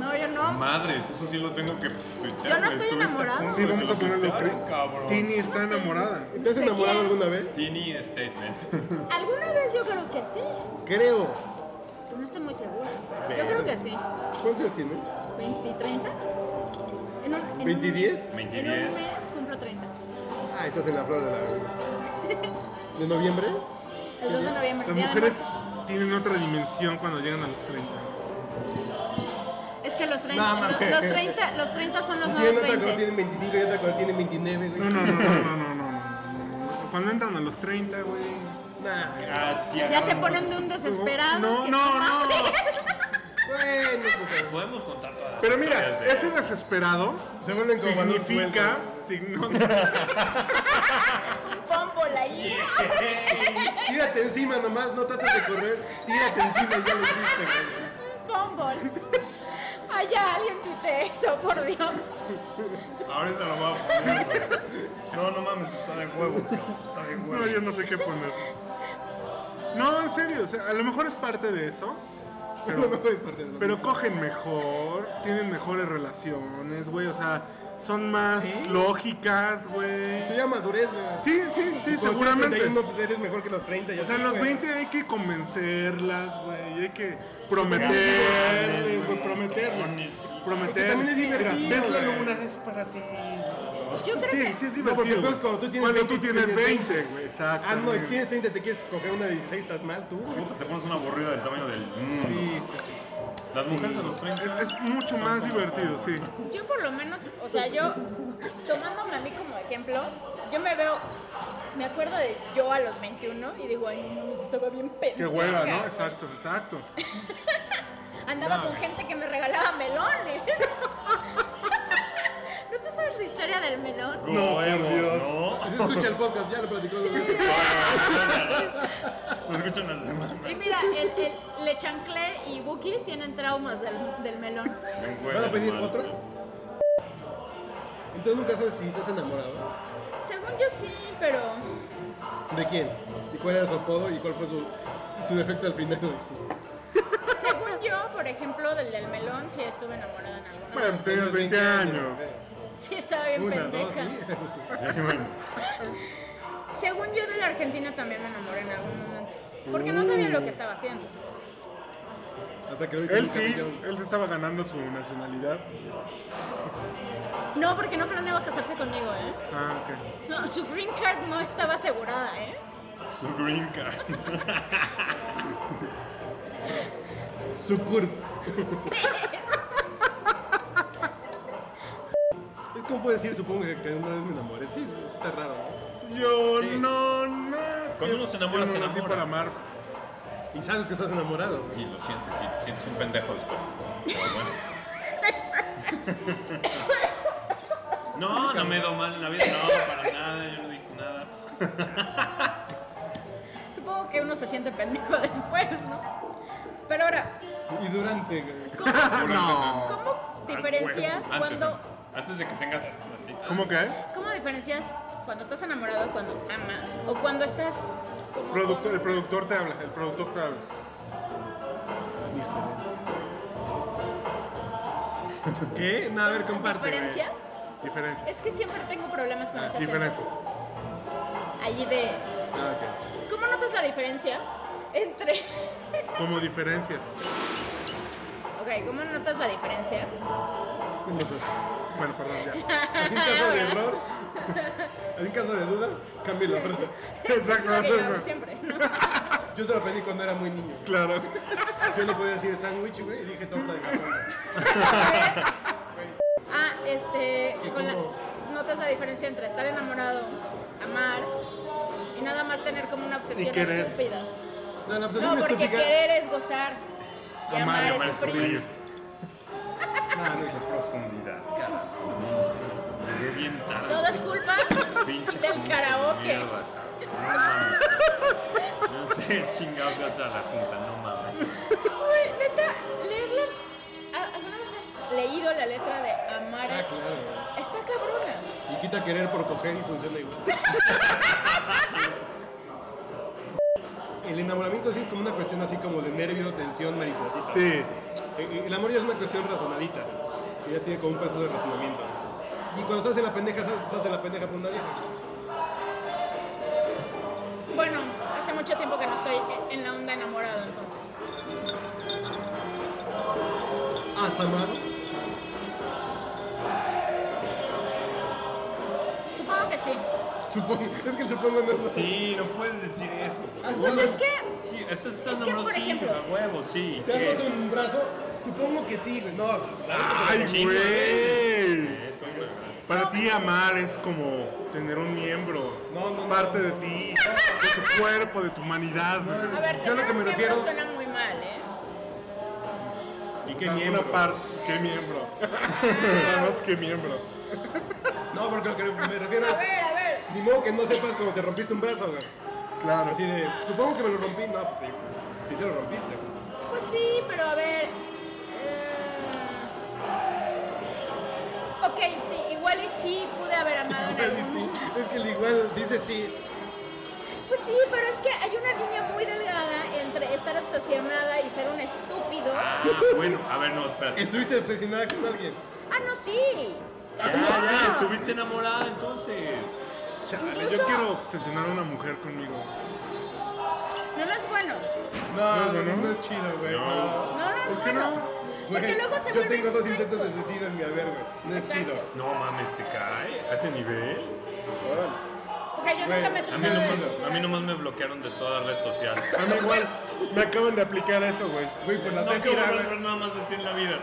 No, yo no. Madres, eso sí lo tengo que Yo no estoy enamorada. punto Sí, vamos a lo ponerlo. Tini está enamorada. ¿Te has ¿De enamorado alguna vez? Tini Statement. ¿Alguna vez yo creo que sí? Creo. No estoy muy segura, pero yo creo que sí. ¿Cuántos años tiene? ¿20, 30? En un, en un 20, mes- 10? En 20, un 10. mes cumplo 30. Ah, estás en la flor de la... ¿De noviembre? El 2 de noviembre. Las mujeres tienen otra dimensión cuando llegan a los 30. Es que los 30, no, los, los, 30, los 30 son los nuevos 20. Uno tiene 25 y otro tiene 29, güey. No, no, no, no, no, no, no. Cuando entran a los 30, güey. Nah, ya, ya se ponen de un desesperado. No, no, no. Bueno, pues, podemos contar todas las Pero mira, de... ese desesperado se vuelve como significa signo. Fómbola ahí. Yeah. Tírate encima nomás, no trates de correr. Tírate encima, ya lo hiciste, güey. Ay, ya alguien tuite eso, por Dios. Ahorita lo voy a poner, güey. No, no mames, está de huevos, cabrón, está de no, huevos. yo no sé qué poner. No, en serio, o sea, a lo mejor es parte de eso. Pero, lo mejor es parte de Pero cogen mejor, tienen mejores relaciones, güey, o sea, son más lógicas, güey. Se llama madurez, güey. Sí, sí, sí, seguramente. 31, pues eres mejor que los 30. Ya O sea, en los güey. 20 hay que convencerlas, güey, y hay que prometerles. Porque Prometer. también es divertido, Mira, ves la güey. luna, es para ti. Yo creo Sí, que. sí es No, porque divertido. después güey. cuando tú tienes Cuando 20, tú tienes tienes 20, güey, exacto. Ah, no, si tienes 30 te quieres coger una de 16, estás mal tú, güey. Te pones una aburrida del tamaño del mundo. Sí, sí, sí. Las mujeres a los 30. Es, es mucho más divertido, sí. Yo por lo menos, o sea, yo, tomándome a mí como ejemplo, yo me veo, me acuerdo de yo a los 21 y digo, ay, no estaba bien pendeja. Qué hueva, ¿no? Exacto, exacto. Andaba con gente que me regalaba melones. ¿No te sabes la historia del melón? No, por Dios. ¿no? Escucha el podcast, ya lo platicó. Sí. Lo escuchan las demás. Y mira, el, el Le Chanclé y Buki tienen traumas del, del melón. ¿Van a pedir otro? Entonces nunca sabes si estás enamorado. Según yo sí, pero ¿De quién? ¿Y cuál era su apodo y cuál fue su, su defecto al final? según yo, por ejemplo, del del melón sí estuve enamorada en alguna Bueno, tenías 20 años. Sí estaba bien Una, dos, pendeja. sí. Según yo de la Argentina también me enamoré en algún momento. Porque no sabía lo que estaba haciendo. Hasta que lo hice Él sí, campeón. él se estaba ganando su nacionalidad. No, porque no planeaba casarse conmigo, ¿eh? Ah, ok. No, su green card no estaba asegurada, ¿eh? Su green card. Su curva. Es como puedes decir, supongo que una vez me enamoré. Sí, está raro. ¿no? Yo Sí. no, no. Cuando uno se enamora, Yo no se enamora. para amar. Y sabes que estás enamorado. Y lo sientes, te sientes un pendejo después. Pero bueno. No, no me he dado mal en la vida, no, para nada, yo no dije nada. Supongo que uno se siente pendejo después, ¿no? Pero ahora, Y durante. güey. No. ¿cómo diferencias Antes, cuando... Antes de que tengas así. ¿Cómo que? ¿Cómo diferencias cuando estás enamorado cuando amas? O cuando estás como Productor, el productor te habla, el productor te habla. ¿Qué? No, a ver, comparte. diferencias? Diferencias. Es que siempre tengo problemas con ese acento. Diferencias. Allí de... Ah. ¿Cómo notas la diferencia entre... Como diferencias. ok, ¿cómo notas la diferencia? Bueno, perdón, ya. En caso de error, en caso de duda, cambie la frase. Es lo que yo hago siempre, ¿no? Yo se lo aprendí cuando era muy niño. Claro. Yo le podía decir sándwich, güey, y dije torta de jamón. Ah, este, notas la diferencia entre estar enamorado, amar y nada más tener como una obsesión estúpida. No, la obsesión No, porque estúpida. querer es gozar y Amar, amar, es sufrir. No, no es Profundidad. Es culpa del karaoke. No mames. No sé, chingados a la junta, no mames. Uy, neta, leerla. ¿a- ¿Alguna vez has leído la letra de amar? Ah, claro. Está cabrona. Y quita querer por coger y funciona igual. El enamoramiento sí es como una cuestión así como de nervio, tensión, mariposita. Sí. El amor ya es una cuestión razonadita. Y ya tiene como un peso de razonamiento. Y cuando se hace la pendeja, se hace la pendeja por una vieja. Bueno, hace mucho tiempo que no estoy en la onda enamorado, entonces. ¿Has amado? Supongo que sí. Supongo, es que el supongo no es Sí, no puedes decir eso. Pues es que, Sí, esto está Es que, por ejemplo- a huevo, sí. ¿Te has roto un brazo? Supongo que sí, güey. No, Ay, güey. Para ti amar es como tener un miembro, No, no, no. parte de ti, de tu cuerpo, de tu humanidad. a ver, Yo lo que me refiero- suena muy mal, ¿eh? ¿Y qué miembro? Parte, ¿qué miembro? Nada más que miembro. No, porque lo que me refiero A es. ver, a ver. Ni modo que no sepas cuando te rompiste un brazo, güey. Claro. Así de, supongo que me lo rompí. No, pues sí. Sí te lo rompiste, güey. Pues sí, pero a ver. sí. Es que el igual dice sí. Pues sí, pero es que hay una línea muy delgada entre estar obsesionada y ser un estúpido. Ah, bueno, a ver, no, espérate. Estuviste obsesionada con alguien. Ah, no, sí. Ya, ya, estuviste enamorada entonces. Chale, Incluso- yo quiero obsesionar a una mujer conmigo. No, no es bueno. No, No, no, es chido, güey. No. No. No, no es ¿Por qué bueno. no? Porque luego se yo tengo dos psycho. intentos de suicidio en mi haber, güey. No es Exacto. chido. No mames, te cae a ese nivel. Órale. Porque yo Güey, nunca me he A mí, tratado de nomás, a mí nomás me bloquearon de toda red social. A mí igual, me acaban de aplicar eso, güey. Güey, por la No quiero Zafira, volver a güey. ver nada más de ti en la vida.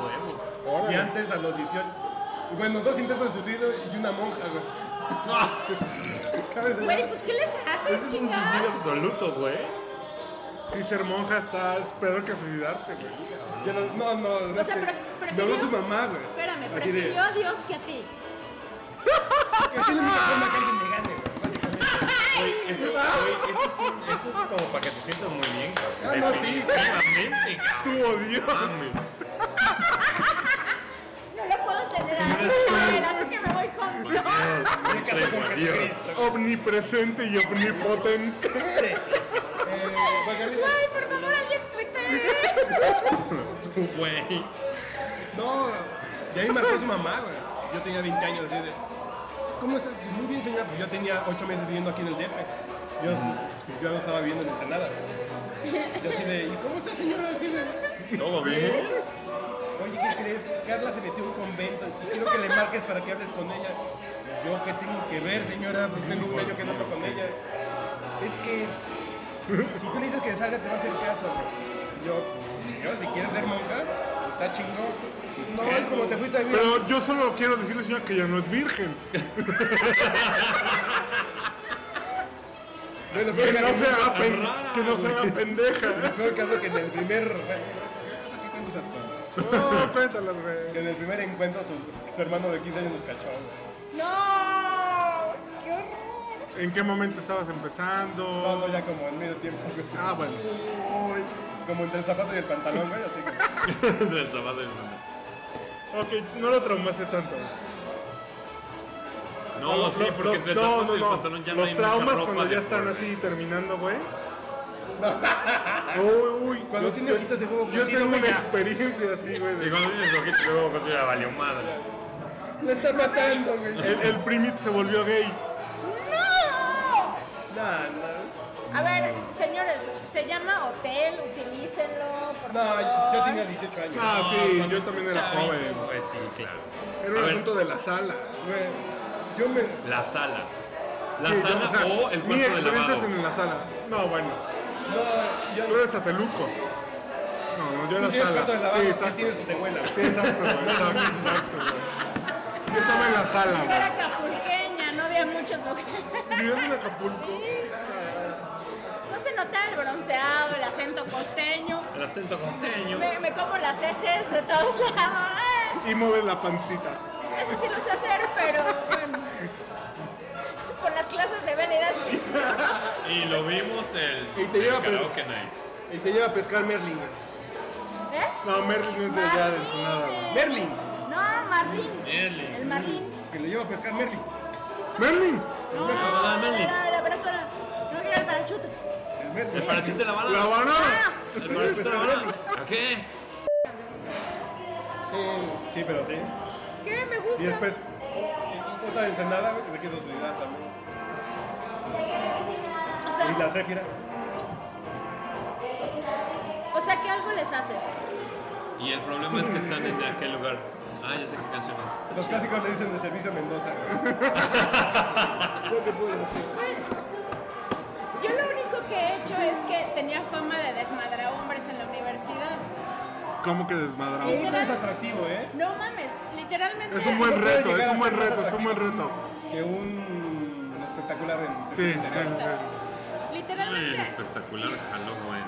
Huevo. Y Órale. antes a los 18. Bueno, dos intentos de suicidio y una monja, güey. Güey, pues ¿qué les Ese haces, es un suicidio absoluto, güey. Sí, ser monja está es peor que suicidarse, güey. No, no, no. no O sea, que- habló su mamá, güey. Espérame, Así de- prefirió a Dios que a ti. Que es la única forma que alguien me gane, güey. Básicamente. Güey, eso, güey, eso, es, un- eso es como para que te sientas muy bien, cabrón. Ah, no, sí, sí. Odio. No lo puedo tener ahí, así que me voy con Dios. Con Dios. Omnipresente y omnipotente. Eh, Ay, por favor, alguien eso. Güey. No, ya me marcó su mamá, güey. Yo tenía 20 años, así de. ¿Cómo estás? Muy bien, señora. Pues yo tenía 8 meses viviendo aquí en el DF. Yo, yo no estaba viviendo en Ensenada. Yo así de, ¿y cómo está, señora? Así de, ¿Todo bien? Oye, ¿qué crees? Carla se metió a un convento y quiero que le marques para que hables con ella. Yo, ¿qué tengo que ver, señora? Pues tengo un año que no con ella. Es que si tú le dices que salga, te va a hacer caso. Yo, señor, si quieres ser monja, está chingón. No, es como te fuiste a vivir. Pero yo solo quiero decirle, señora, que ya no es virgen. Bueno, Que no se haga, pen- rara, que no se haga pendeja. En todo caso que en el primer... No, cuéntalas, güey. Que en el primer encuentro su, su hermano de 15 años nos cachó. güey. No. ¿En qué momento estabas empezando? No, no, ya como en medio tiempo. Ah, bueno. Como entre el zapato y el pantalón, güey, así que... Del zapato del mundo. Ok, no lo traumaste tanto. No, Los- sí, los- porque entre el no, zapato no, y el no. pantalón ya no Los hay mucha traumas ropa cuando ya están así terminando, güey. Uy, uy. Cuando yo- tiene ojitos de huevo Yo cocido, tengo una ya. experiencia así, güey. Y cuando tienes ojitos de huevo, pues ya valió madre. Lo está matando, güey. El, el primit se volvió gay. A ver, señores, se llama hotel, utilícenlo, por No, favor. yo tenía 18 años. Ah, No, sí, yo también era chavito, joven. Pues sí, claro. Era un asunto de la sala. Yo me... La sala. La Sí, yo, sala o sea, o el cuarto de lavado. en la sala. No, bueno. No, yo... Tú eres sateluco. No, no, yo era sala. de lavado, Sí, ¿qué exacto. tienes tehuela? Sí, exacto. Exacto, exacto, güey. Yo estaba en la sala, Yo era capulqueña, no había muchos lugares. ¿Vivías en Acapulco? No el bronceado, el acento costeño. El acento costeño. Me, me como las heces de todos lados. Y mueves la pancita. Eso sí lo sé hacer, pero bueno. Por las clases de belly dancing. Y lo vimos el, Y te el lleva, karaoke night. Y te lleva a pescar Merlin. ¿Eh? No, Merlin es de allá de Ensenada, güey. Merlin. No, Marlín. Merlin. El Marlín. Que le lleva a pescar Merlin. ¡Merlin! No, El parachute de la bala. ¡La banana! Ah, El parachute de la bala. ¿A qué? Sí, pero sí. ¿Qué? Me gusta. Y después, otra ensenada, que se quiso suicidar también. O sea, Y la Zéfira. o sea, que algo les haces. Y el problema es que están en aquel lugar. Ah, ya sé qué canción es. Los clásicos le dicen de servicio Mendoza. güey. Lo que puedo decir. Que he hecho es que tenía fama de desmadrar hombres en la universidad. ¿Cómo que desmadrado? Eso es atractivo, ¿eh? No mames, literalmente. Es un buen reto, es un buen reto, es un buen reto. Que un espectacular en Sí, el Literalmente. espectacular Halloween.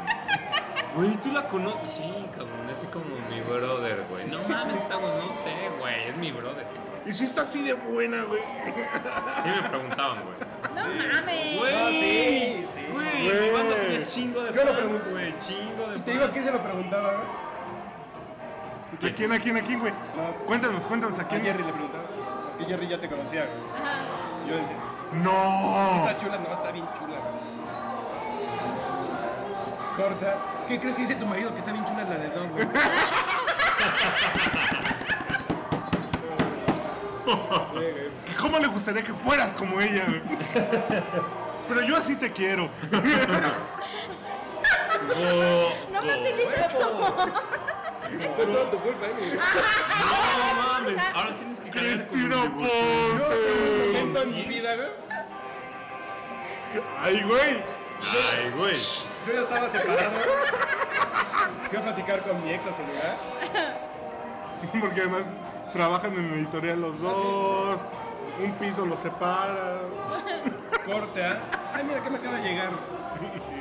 Güey, tú la conoces. Sí, cabrón, es como mi brother, güey. No mames, está bueno, no sé, güey, es mi brother. Y si está así de buena, güey. Sí me preguntaban, güey. No mames. Güey, Ah, sí, sí. Güey, Güey. mi banda tiene chingo de Yo lo pregunto. güey, chingo de Y te digo a quién se lo preguntaba, güey. ¿A quién, a quién, a quién, güey? No, Cuéntanos, cuéntanos, ¿a a quién? Jerry le preguntaba. Porque Jerry ya te conocía, güey. Ajá. Yo decía, No. está chula, no, está bien chula, güey. Corta. ¿Qué crees que dice tu marido que está bien chula la de Don, güey? Güey. ¿Cómo le gustaría que fueras como ella? Pero yo así te quiero. No me utilices como. Fue toda tu culpa, eh. No mames, ahora tienes que Cristina Ponte. momento en mi vida, güey, Ay, güey. Ay, güey. yo ya estaba separado. Fui a platicar con mi ex a su lugar. Porque además trabajan en editorial los dos. Un piso los separa. Corte, ¿ah? Ay, mira que me acaba de llegar.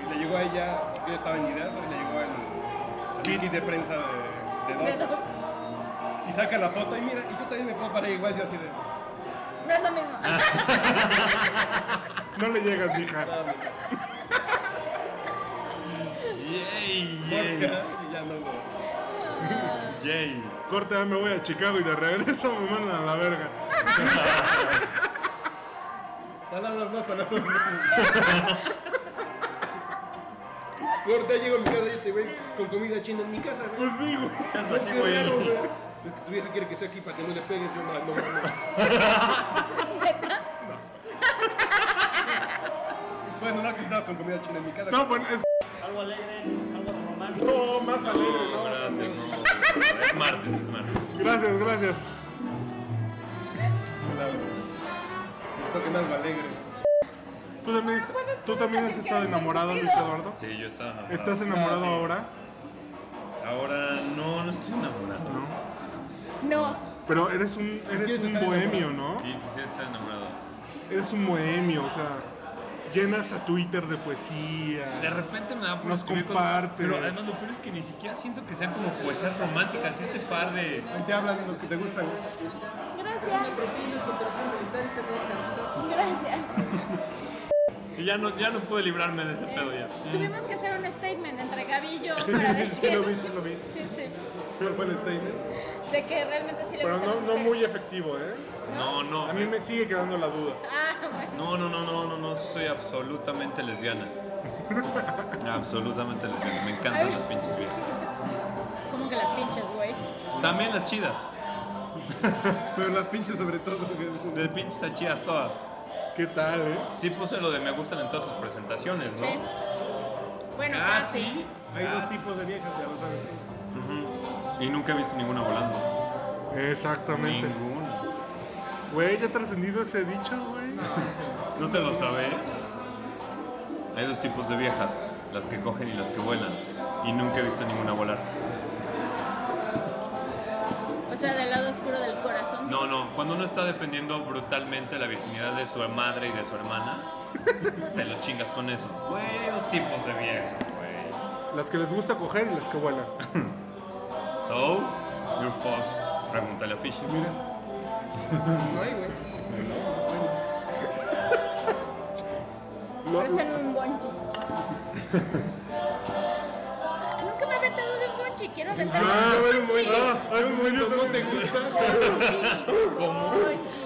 Le llegó a ella, yo estaba en y le llegó el Kit. kit de prensa de, dos. Y saca la foto y mira, y yo también me puedo parar igual, yo así de. No es lo mismo. No le llegas, mija. Yay, yay, ¿ah? Y ya no lo. yay. Corte, ya me voy a Chicago y de regreso me mandan a la verga. Palabras más, palabras más. Corte, llego a mi casa y este güey con comida china en mi casa, güey. Pues sí, güey. Qué güey. raro, güey. Es que tu vieja quiere que esté aquí para que no le pegues, yo no, no, no. Bueno, no que estabas con comida china en mi casa. No, bueno, es. Algo alegre, algo romántico. No, más alegre, No, ¿no? gracias, no. Es martes, es martes. Gracias, gracias. Toquen algo alegre. ¿Tú también, ¿tú también has estado enamorado, Luis Eduardo? Sí, yo estaba enamorado. ¿Estás enamorado Ah, sí. ahora? Ahora no, no estoy enamorado. No. Pero eres un, eres ¿Quieres un bohemio, enamorado? ¿no? Sí, quisiera estar enamorado. Eres un bohemio, o sea, llenas a Twitter de De poesía. repente me da por Nos compartes. Pero además lo peor es que ni siquiera siento que sean como poesías románticas. Este par de... Ahí te hablan los que te gustan. Gracias. Gracias. Y ya no, ya no pude librarme de ese pedo ya. Tuvimos que hacer un statement entre Gaby y yo Sí, para sí, sí, decir sí lo vi, sí lo vi. Sí, ¿Cuál fue el statement? De que realmente sí le Pero no, las no muy efectivo, ¿eh? No, no. A mí me sigue quedando la duda. Ah, bueno. No, no, no, no, no, no, soy absolutamente lesbiana. Absolutamente lesbiana. Me encantan las pinches viejas. Como que las pinches, güey. También las chidas. Pero las pinches sobre todo. De pinches están chidas todas. ¿Qué tal, eh? Sí puse lo de me gustan en todas sus presentaciones, ¿no? Sí. Bueno, Ah, casi. sí. Hay Ah, dos tipos de viejas, ya lo sabes. ujú. Y nunca he visto ninguna volando. Exactamente. Ninguna. Güey, ya ha trascendido ese dicho, güey. ¿No te lo sabes? Hay dos tipos de viejas, las que cogen y las que vuelan. Y nunca he visto ninguna volar. O sea, del lado oscuro del corazón. No, no, cuando uno está defendiendo brutalmente la virginidad de su madre y de su hermana, te lo chingas con eso. Güey, dos tipos de viejas, güey. Las que les gusta coger y las que vuelan. So, you're fucked. Pregúntale a Fishy. Mira. No hay, güey. Lo- Préstame un bonchi. Nunca me he aventado de un bonchi. Quiero aventar Ah, un momento. Ah, un momento, ¿no te gusta? ¿Cómo? Bonchi.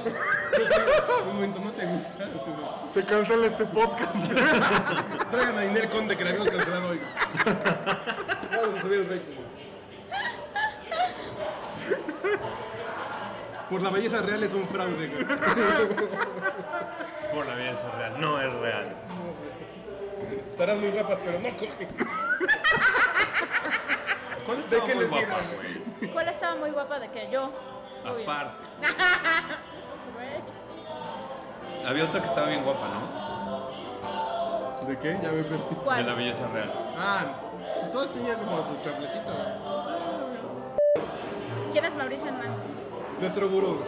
Un momento, ¿no te gusta? Se cancela este podcast. Traigan a Inel Conde que la habíamos cancelado hoy. Vamos a subir el. Por la belleza real es un fraude, güey. Por la belleza real. No es real. Estarán muy guapas, pero no cogen. ¿Cuál estaba qué muy guapa, güey? ¿Cuál estaba muy guapa de que yo? Aparte. Había otra que estaba bien guapa, ¿no? ¿De qué? Ya me perdí. De la ¿Cuál? belleza real. Ah, todas tenían como su chaplecito. ¿Quién es Mauricio Hernández? Nuestro gurú.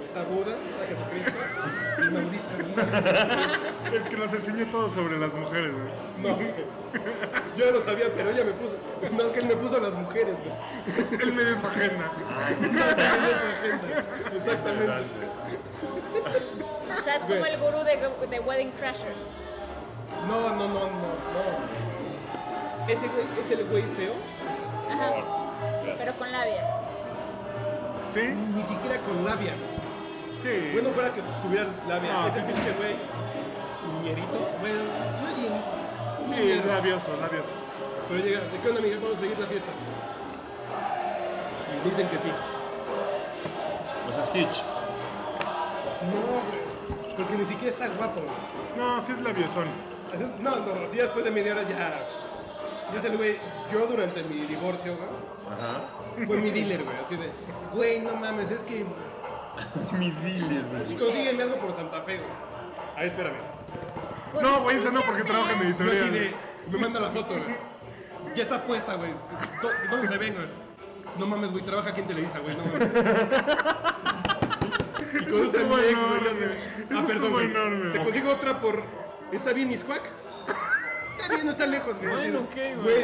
Está Buda, está Jesucristo y Mauricio. El que nos enseñó todo sobre las mujeres, güey. No, yo no lo sabía, pero ella me puso. No, que él me puso a las mujeres, güey. Él me dio su agenda. En esa agenda. Exactamente. O sea, es como el gurú de, de Wedding Crashers. No, no, no, no, no. Ese güey es el güey feo. Ajá. Pero con labia. ¿Sí? Ni siquiera con labia. Sí. Bueno, fuera que tuviera labia. No, Ese sí. pinche güey. Ñerito. Bueno, no es. Sí, es labioso, labioso. Pero llega, ¿de qué onda, amiga? Vamos a seguir la fiesta. Y dicen que sí. O sea, Stitch. No, porque ni siquiera está guapo. güey. No, sí es labiosón. No, no, sí, después de media hora ya. El güey. Yo durante mi divorcio, güey, Ajá. fue mi dealer, güey. Así de, güey, no mames, es que. Mi dealer, güey. Consígueme algo por Santa Fe, güey. Ahí, espérame. No, güey, esa no, porque trabaja en Yo así editorial. de. Me manda la foto, güey. Ya está puesta, güey. ¿Dó- ¿Dónde se ven, güey? No mames, güey, trabaja aquí en Televisa, güey. No mames. Y mi estuvo ex, güey. Eso Ah, perdón, güey. Te consigo otra por. ¿Está bien, Miscuac? Está bien, no está lejos, güey. Bueno,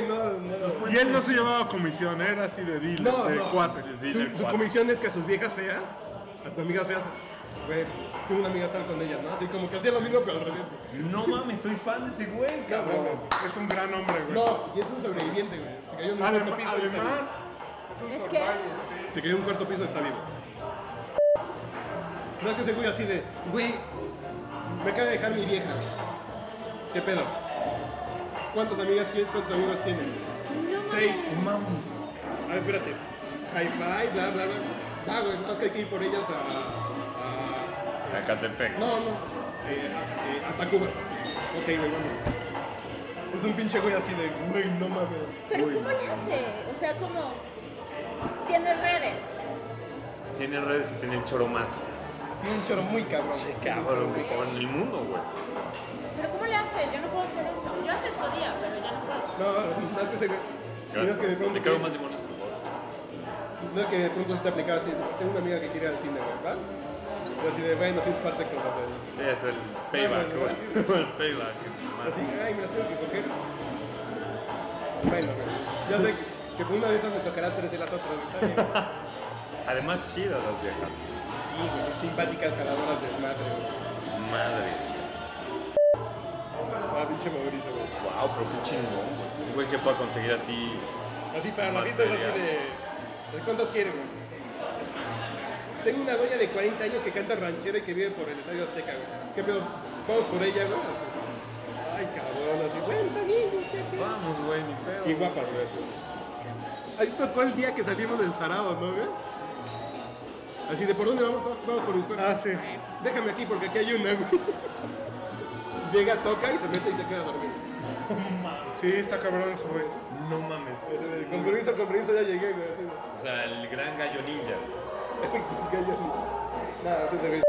no, no. Y él no se llevaba comisión, era así de dealer, No, de no. cuate. Su, comisión es que a sus viejas feas, a sus amigas feas, güey, tuve una amiga sal con ella, ¿no? Así como que hacía lo mismo, pero al revés, güey. No mames, soy fan de ese güey, cabrón. Es un gran hombre, güey. No, y es un sobreviviente, güey. Se cayó en un Adem- cuarto piso. está además, vivo. es un Es que- survival, sí. Se cayó en un cuarto piso, está vivo. No es que ese güey así de, güey, me acaba de dejar mi vieja. ¿Qué pedo? ¿Cuántas amigas tienes? ¿Cuántos amigos tienes? Seis. Mames. A ver, espérate. Hi-fi, bla, bla, bla. Ah, güey, más que hay que ir por ellas a. Acatepec. a no, no. Eh, a, eh, a Tacuba. Ok, güey, vamos. Es un pinche güey así de, güey, no mames. Pero ¿cómo le hace? O sea, como... Tiene redes. Tiene redes y tiene el choro más Tiene un choro muy cabrón. güey. cabrón que en el mundo, güey. ¿Pero cómo le hace? Yo no puedo hacer no puedo. No, más que ese güey. Si no es que de pronto. Te más limones, por favor. No es que de pronto se te aplicaba así. Tengo una amiga que quiere ir al cine, ¿verdad? Y así de, bueno, sí es parte como de. Sí, es el payback, Bueno, güey. así El payback. Así, ay, me las tengo que coger. Bueno, güey, ya sé que, que por una de esas me tocará tres de las otras, güey, está bien. Además, chidas las viejas. Sí, güey, simpáticas jaladoras de madre, güey. Madre. Pinche Mauricio, güey. Wow, pero qué chingón, güey. Un güey que pueda conseguir así. Así para la fiesta es así de. ¿De cuántos quieren, güey? Tengo una doña de 40 años que canta ranchera y que vive por el Estadio Azteca, güey. ¿Qué pedo? Vamos por ella, güey. Ay, cabrón, así. Bueno, está bien, güey, ¿qué pedo? Vamos, güey, ni pedo. Y guapas, güey. Ahí tocó el día que salimos del Sarao, ¿no, güey? Así de, ¿por dónde vamos? Vamos, vamos por mis Ah, sí. Déjame aquí porque aquí hay una, güey. Llega, toca y se mete y se queda dormido. Sí, está cabrón eso, güey. No mames. Eh, Con permiso, con permiso, ya llegué, güey. O sea, el gran gallo ninja. Gallo. Nada, sí se ve.